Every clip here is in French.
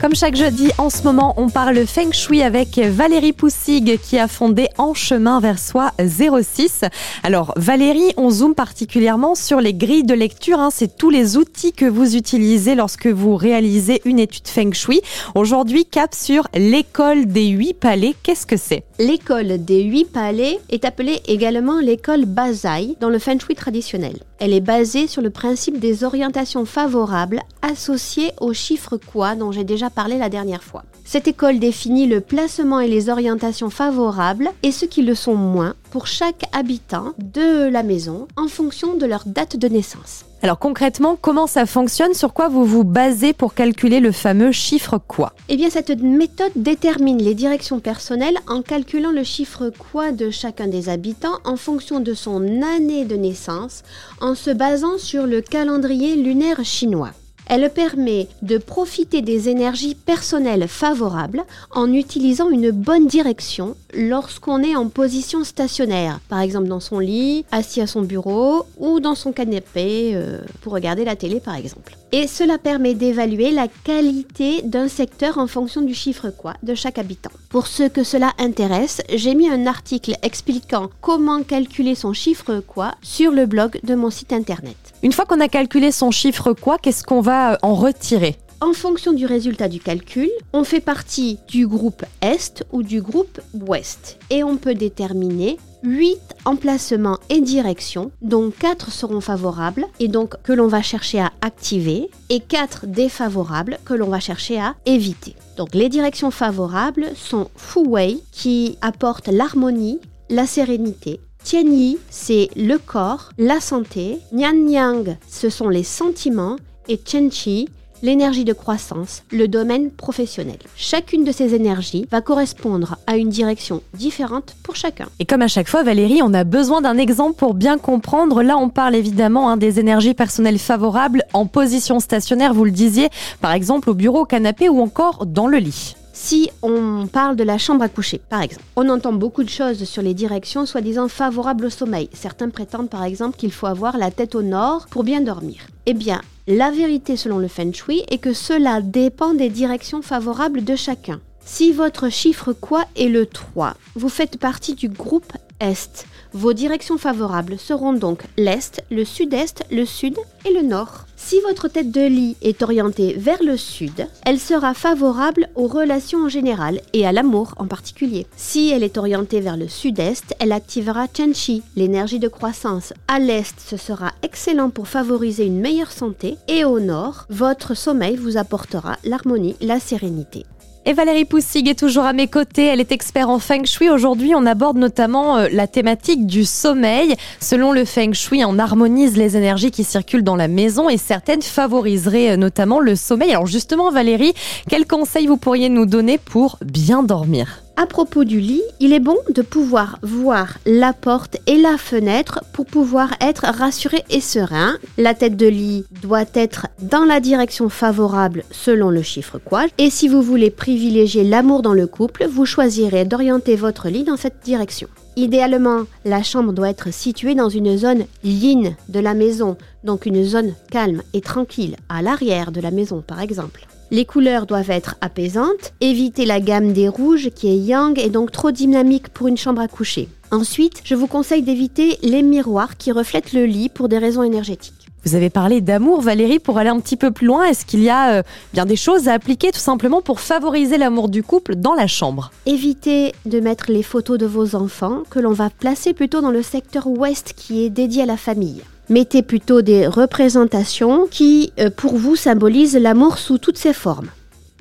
Comme chaque jeudi, en ce moment, on parle Feng Shui avec Valérie Poussig qui a fondé En chemin vers soi 06. Alors Valérie, on zoome particulièrement sur les grilles de lecture. Hein. C'est tous les outils que vous utilisez lorsque vous réalisez une étude Feng Shui. Aujourd'hui, cap sur l'école des huit palais. Qu'est-ce que c'est? L'école des huit palais est appelée également l'école Bazai dans le Feng Shui traditionnel. Elle est basée sur le principe des orientations favorables associées au chiffre quoi dont j'ai déjà parlé la dernière fois. Cette école définit le placement et les orientations favorables et ceux qui le sont moins pour chaque habitant de la maison en fonction de leur date de naissance. Alors concrètement, comment ça fonctionne? Sur quoi vous vous basez pour calculer le fameux chiffre quoi? Eh bien, cette méthode détermine les directions personnelles en calculant le chiffre quoi de chacun des habitants en fonction de son année de naissance, en se basant sur le calendrier lunaire chinois. Elle permet de profiter des énergies personnelles favorables en utilisant une bonne direction lorsqu'on est en position stationnaire, par exemple dans son lit, assis à son bureau ou dans son canapé euh, pour regarder la télé par exemple. Et cela permet d'évaluer la qualité d'un secteur en fonction du chiffre quoi de chaque habitant. Pour ceux que cela intéresse, j'ai mis un article expliquant comment calculer son chiffre quoi sur le blog de mon site internet. Une fois qu'on a calculé son chiffre quoi, qu'est-ce qu'on va en retirer? En fonction du résultat du calcul, on fait partie du groupe Est ou du groupe Ouest et on peut déterminer 8 emplacements et directions, dont 4 seront favorables et donc que l'on va chercher à activer, et 4 défavorables que l'on va chercher à éviter. Donc les directions favorables sont Fu Wei qui apporte l'harmonie, la sérénité. Tianyi, c'est le corps, la santé. Nian Yang, ce sont les sentiments. Et Chi, l'énergie de croissance, le domaine professionnel. Chacune de ces énergies va correspondre à une direction différente pour chacun. Et comme à chaque fois, Valérie, on a besoin d'un exemple pour bien comprendre. Là, on parle évidemment hein, des énergies personnelles favorables en position stationnaire, vous le disiez, par exemple au bureau, au canapé ou encore dans le lit. Si on parle de la chambre à coucher, par exemple, on entend beaucoup de choses sur les directions soi-disant favorables au sommeil. Certains prétendent par exemple qu'il faut avoir la tête au nord pour bien dormir. Eh bien, la vérité selon le Feng Shui est que cela dépend des directions favorables de chacun. Si votre chiffre quoi est le 3, vous faites partie du groupe Est. Vos directions favorables seront donc l'Est, le Sud-Est, le Sud et le Nord. Si votre tête de lit est orientée vers le Sud, elle sera favorable aux relations en général et à l'amour en particulier. Si elle est orientée vers le Sud-Est, elle activera Chenchi, l'énergie de croissance. À l'Est, ce sera excellent pour favoriser une meilleure santé et au Nord, votre sommeil vous apportera l'harmonie, la sérénité. Et Valérie Poussig est toujours à mes côtés. Elle est experte en Feng Shui. Aujourd'hui, on aborde notamment euh, la thématique du sommeil. Selon le Feng Shui, on harmonise les énergies qui circulent dans la maison et certaines favoriseraient euh, notamment le sommeil. Alors justement, Valérie, quels conseils vous pourriez nous donner pour bien dormir? À propos du lit, il est bon de pouvoir voir la porte et la fenêtre pour pouvoir être rassuré et serein. La tête de lit doit être dans la direction favorable selon le chiffre quoi. Et si vous voulez privilégier l'amour dans le couple, vous choisirez d'orienter votre lit dans cette direction. Idéalement, la chambre doit être située dans une zone yin de la maison, donc une zone calme et tranquille, à l'arrière de la maison par exemple. Les couleurs doivent être apaisantes, éviter la gamme des rouges qui est yang et donc trop dynamique pour une chambre à coucher. Ensuite, je vous conseille d'éviter les miroirs qui reflètent le lit pour des raisons énergétiques. Vous avez parlé d'amour, Valérie, pour aller un petit peu plus loin. Est-ce qu'il y a euh, bien des choses à appliquer tout simplement pour favoriser l'amour du couple dans la chambre? Évitez de mettre les photos de vos enfants que l'on va placer plutôt dans le secteur ouest qui est dédié à la famille mettez plutôt des représentations qui, euh, pour vous, symbolisent l'amour sous toutes ses formes.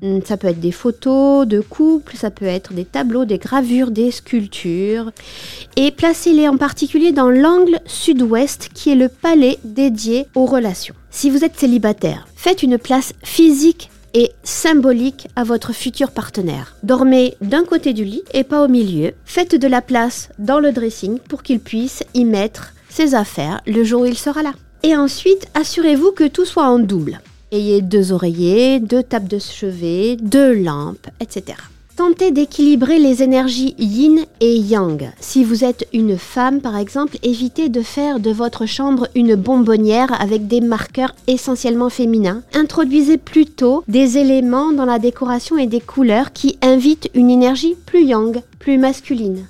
Hmm, ça peut être des photos de couple, ça peut être des tableaux, des gravures, des sculptures. Et placez-les en particulier dans l'angle sud-ouest qui est le palais dédié aux relations. Si vous êtes célibataire, faites une place physique et symbolique à votre futur partenaire. Dormez d'un côté du lit et pas au milieu. Faites de la place dans le dressing pour qu'il puisse y mettre affaires le jour où il sera là. Et ensuite, assurez-vous que tout soit en double. Ayez deux oreillers, deux tables de chevet, deux lampes, etc. Tentez d'équilibrer les énergies yin et yang. Si vous êtes une femme, par exemple, évitez de faire de votre chambre une bonbonnière avec des marqueurs essentiellement féminins. Introduisez plutôt des éléments dans la décoration et des couleurs qui invitent une énergie plus yang, plus masculine.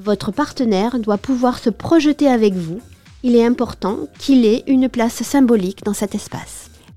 Votre partenaire doit pouvoir se projeter avec vous. Il est important qu'il ait une place symbolique dans cet espace.